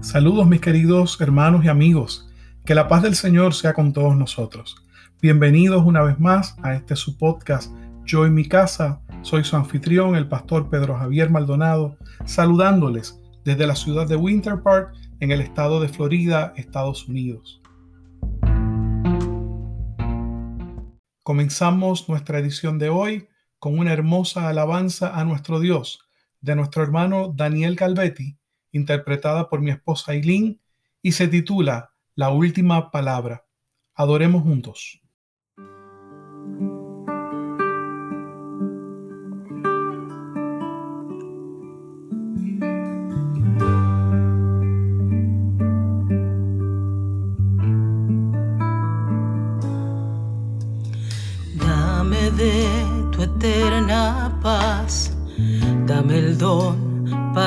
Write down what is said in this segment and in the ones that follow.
Saludos mis queridos hermanos y amigos. Que la paz del Señor sea con todos nosotros. Bienvenidos una vez más a este su podcast Yo en mi casa. Soy su anfitrión, el pastor Pedro Javier Maldonado, saludándoles desde la ciudad de Winter Park en el estado de Florida, Estados Unidos. Comenzamos nuestra edición de hoy con una hermosa alabanza a nuestro Dios de nuestro hermano Daniel Calvetti interpretada por mi esposa Eileen, y se titula La última palabra. Adoremos juntos. Dame de tu eterna paz, dame el don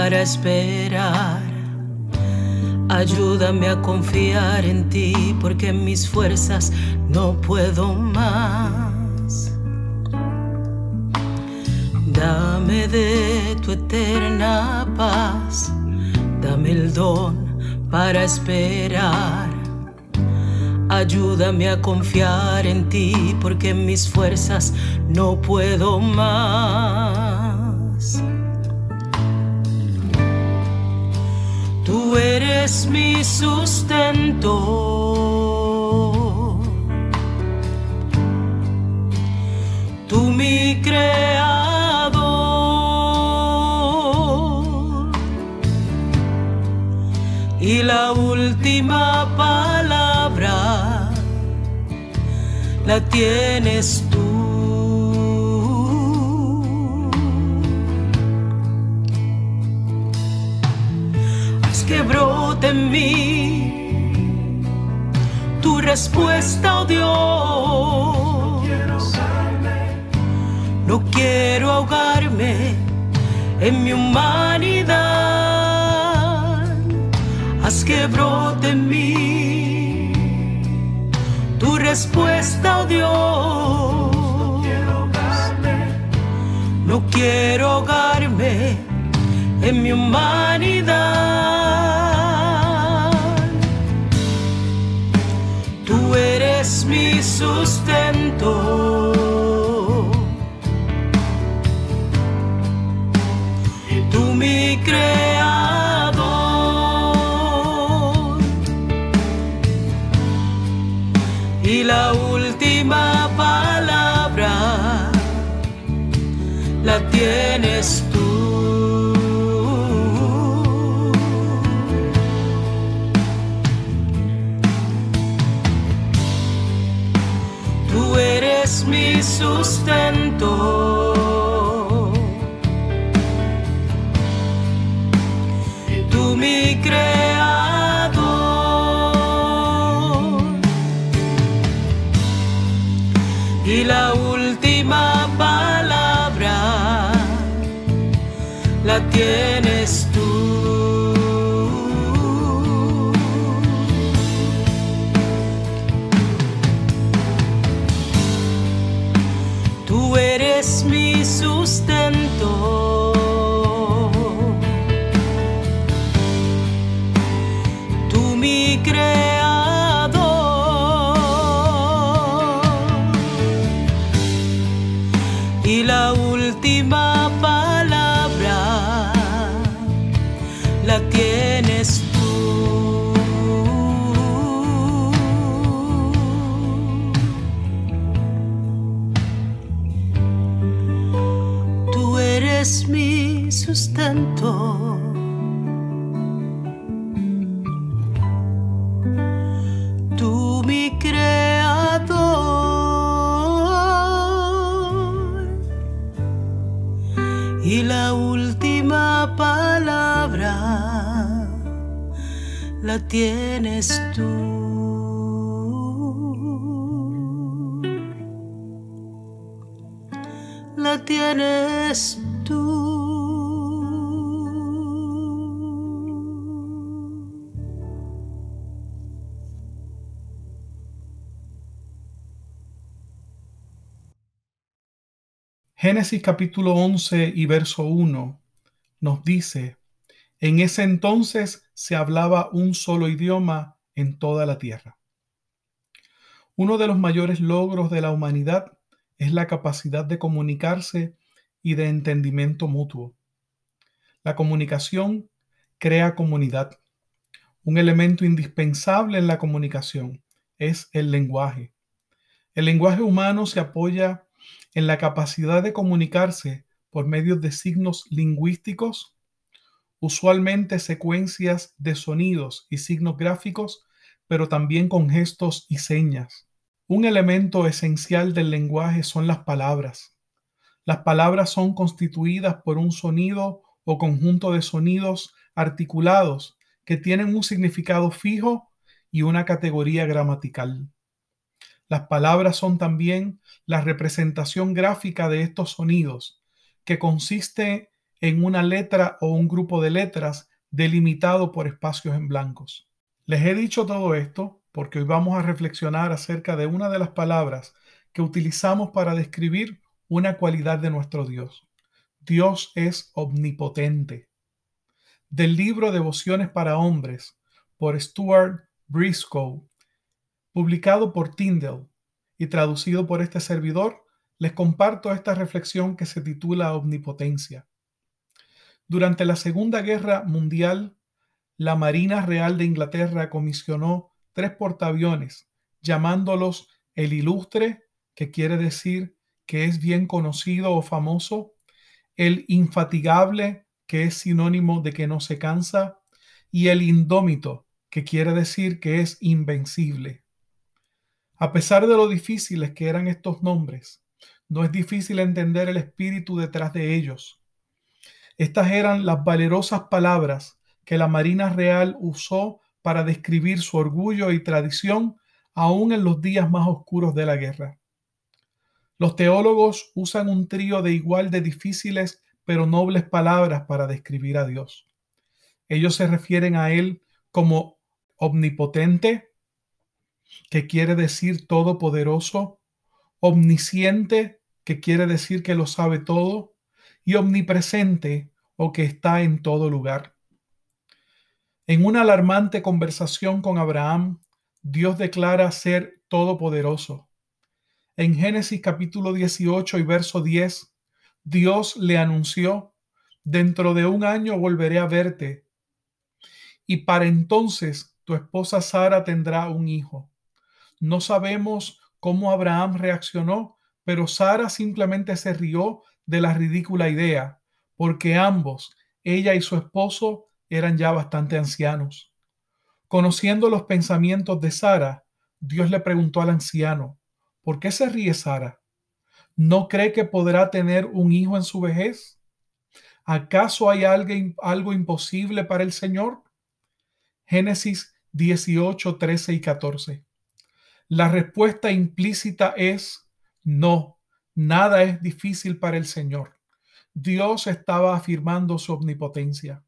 para esperar. Ayúdame a confiar en ti porque mis fuerzas no puedo más. Dame de tu eterna paz, dame el don para esperar. Ayúdame a confiar en ti porque mis fuerzas no puedo más. Tú eres mi sustento. Tú mi creador. Y la última palabra la tienes. En mí tu respuesta, oh Dios. No quiero ahogarme en mi humanidad. Haz que brote en mí tu respuesta, oh Dios. No quiero ahogarme en mi humanidad. Eres mi sustento. Tú mi creador. Y la última palabra la tienes tú. Sustento. Tú mi creador. Y la última palabra la tienes Tú mi creador y la última palabra la tienes tú. La tienes. Génesis capítulo 11 y verso 1 nos dice, en ese entonces se hablaba un solo idioma en toda la tierra. Uno de los mayores logros de la humanidad es la capacidad de comunicarse y de entendimiento mutuo. La comunicación crea comunidad. Un elemento indispensable en la comunicación es el lenguaje. El lenguaje humano se apoya en la capacidad de comunicarse por medio de signos lingüísticos, usualmente secuencias de sonidos y signos gráficos, pero también con gestos y señas. Un elemento esencial del lenguaje son las palabras. Las palabras son constituidas por un sonido o conjunto de sonidos articulados que tienen un significado fijo y una categoría gramatical. Las palabras son también la representación gráfica de estos sonidos, que consiste en una letra o un grupo de letras delimitado por espacios en blancos. Les he dicho todo esto porque hoy vamos a reflexionar acerca de una de las palabras que utilizamos para describir una cualidad de nuestro Dios. Dios es omnipotente. Del libro Devociones para Hombres por Stuart Briscoe, publicado por Tyndall y traducido por este servidor, les comparto esta reflexión que se titula Omnipotencia. Durante la Segunda Guerra Mundial, la Marina Real de Inglaterra comisionó tres portaaviones, llamándolos el ilustre, que quiere decir que es bien conocido o famoso, el infatigable, que es sinónimo de que no se cansa, y el indómito, que quiere decir que es invencible. A pesar de lo difíciles que eran estos nombres, no es difícil entender el espíritu detrás de ellos. Estas eran las valerosas palabras que la Marina Real usó para describir su orgullo y tradición aún en los días más oscuros de la guerra. Los teólogos usan un trío de igual de difíciles pero nobles palabras para describir a Dios. Ellos se refieren a Él como omnipotente, que quiere decir todopoderoso, omnisciente, que quiere decir que lo sabe todo, y omnipresente o que está en todo lugar. En una alarmante conversación con Abraham, Dios declara ser todopoderoso. En Génesis capítulo 18 y verso 10, Dios le anunció, dentro de un año volveré a verte y para entonces tu esposa Sara tendrá un hijo. No sabemos cómo Abraham reaccionó, pero Sara simplemente se rió de la ridícula idea, porque ambos, ella y su esposo, eran ya bastante ancianos. Conociendo los pensamientos de Sara, Dios le preguntó al anciano, ¿por qué se ríe Sara? ¿No cree que podrá tener un hijo en su vejez? ¿Acaso hay algo, imposible para el Señor? Génesis 18, 13 y 14. La respuesta implícita es no, nada es difícil para el Señor. Dios estaba afirmando su omnipotencia.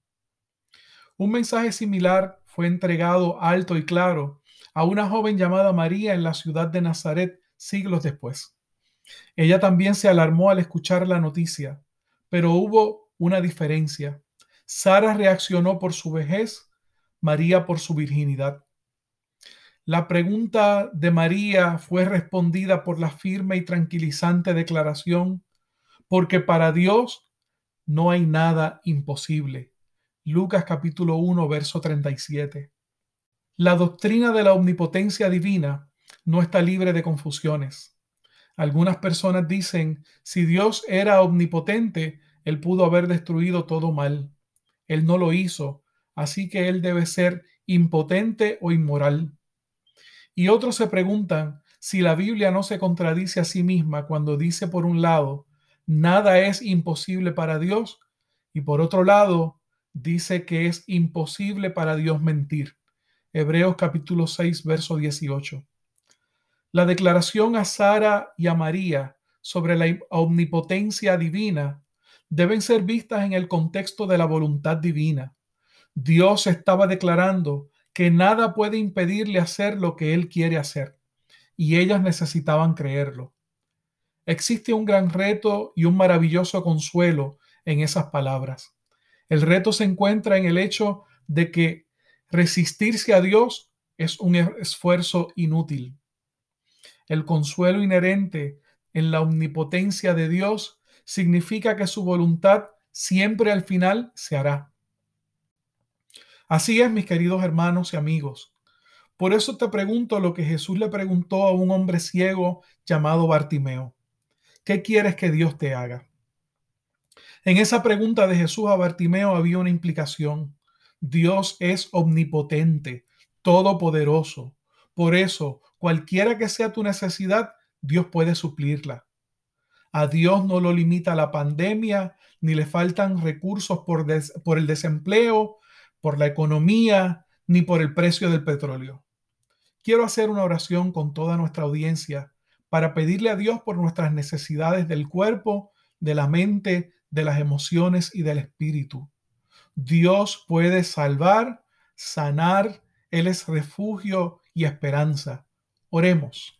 Un mensaje similar fue entregado alto y claro a una joven llamada María en la ciudad de Nazaret siglos después. Ella también se alarmó al escuchar la noticia, pero hubo una diferencia. Sara reaccionó por su vejez, María por su virginidad. La pregunta de María fue respondida por la firme y tranquilizante declaración, porque para Dios no hay nada imposible. Lucas capítulo 1, verso 37. La doctrina de la omnipotencia divina no está libre de confusiones. Algunas personas dicen, si Dios era omnipotente, Él pudo haber destruido todo mal. Él no lo hizo, así que Él debe ser impotente o inmoral. Y otros se preguntan si la Biblia no se contradice a sí misma cuando dice por un lado, nada es imposible para Dios, y por otro lado, dice que es imposible para Dios mentir. Hebreos capítulo 6, verso 18. La declaración a Sara y a María sobre la omnipotencia divina deben ser vistas en el contexto de la voluntad divina. Dios estaba declarando que nada puede impedirle hacer lo que Él quiere hacer, y ellas necesitaban creerlo. Existe un gran reto y un maravilloso consuelo en esas palabras. El reto se encuentra en el hecho de que Resistirse a Dios es un esfuerzo inútil. El consuelo inherente en la omnipotencia de Dios significa que su voluntad siempre al final se hará. Así es, mis queridos hermanos y amigos. Por eso te pregunto lo que Jesús le preguntó a un hombre ciego llamado Bartimeo. ¿Qué quieres que Dios te haga? En esa pregunta de Jesús a Bartimeo había una implicación. Dios es omnipotente, todopoderoso. Por eso, cualquiera que sea tu necesidad, Dios puede suplirla. A Dios no lo limita la pandemia, ni le faltan recursos por, por, el desempleo, por la economía, ni por el precio del petróleo. Quiero hacer una oración con toda nuestra audiencia para pedirle a Dios por nuestras necesidades del cuerpo, de la mente, de las emociones y del espíritu. Dios puede salvar, sanar, Él es refugio y esperanza. Oremos.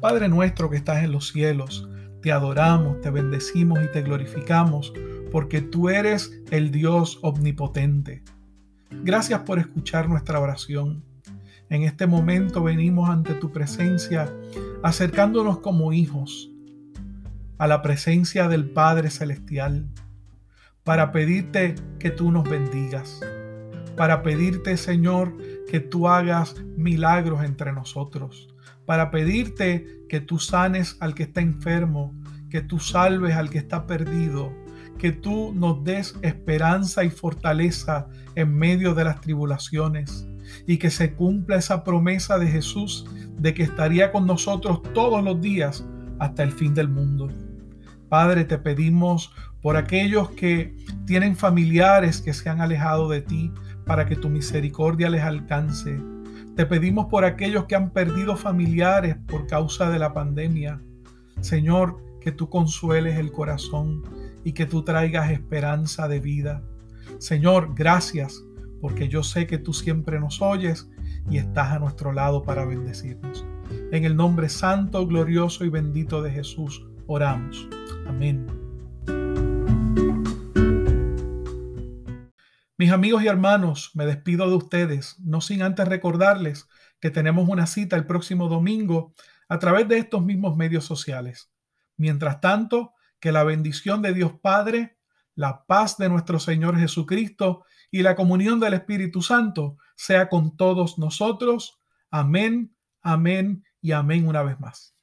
Padre nuestro que estás en los cielos, te adoramos, te bendecimos y te glorificamos porque tú eres el Dios omnipotente. Gracias por escuchar nuestra oración. En este momento venimos ante tu presencia, acercándonos como hijos a la presencia del Padre Celestial, para pedirte que tú nos bendigas, para pedirte, Señor, que tú hagas milagros entre nosotros, para pedirte que tú sanes al que está enfermo, que tú salves al que está perdido, que tú nos des esperanza y fortaleza en medio de las tribulaciones y que se cumpla esa promesa de Jesús de que estaría con nosotros todos los días hasta el fin del mundo. Padre, te pedimos por aquellos que tienen familiares que se han alejado de ti, para que tu misericordia les alcance. Te pedimos por aquellos que han perdido familiares por causa de la pandemia. Señor, que tú consueles el corazón y que tú traigas esperanza de vida. Señor, gracias porque yo sé que tú siempre nos oyes y estás a nuestro lado para bendecirnos. En el nombre santo, glorioso y bendito de Jesús, oramos. Amén. Mis amigos y hermanos, me despido de ustedes, no sin antes recordarles que tenemos una cita el próximo domingo a través de estos mismos medios sociales. Mientras tanto, que la bendición de Dios Padre, la paz de nuestro Señor Jesucristo y la comunión del Espíritu Santo sea con todos nosotros. Amén, amén y amén una vez más.